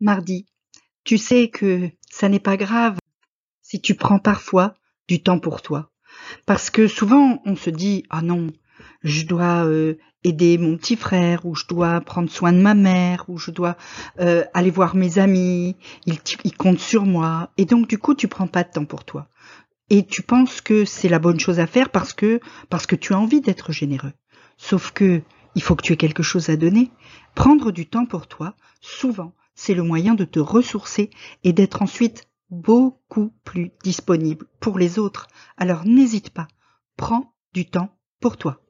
Mardi, tu sais que ça n'est pas grave si tu prends parfois du temps pour toi. Parce que souvent on se dit ah non, je dois euh, aider mon petit frère ou je dois prendre soin de ma mère ou je dois euh, aller voir mes amis, ils, ils comptent sur moi et donc du coup tu prends pas de temps pour toi. Et tu penses que c'est la bonne chose à faire parce que parce que tu as envie d'être généreux. Sauf que il faut que tu aies quelque chose à donner. Prendre du temps pour toi, souvent, c'est le moyen de te ressourcer et d'être ensuite beaucoup plus disponible pour les autres. Alors n'hésite pas, prends du temps pour toi.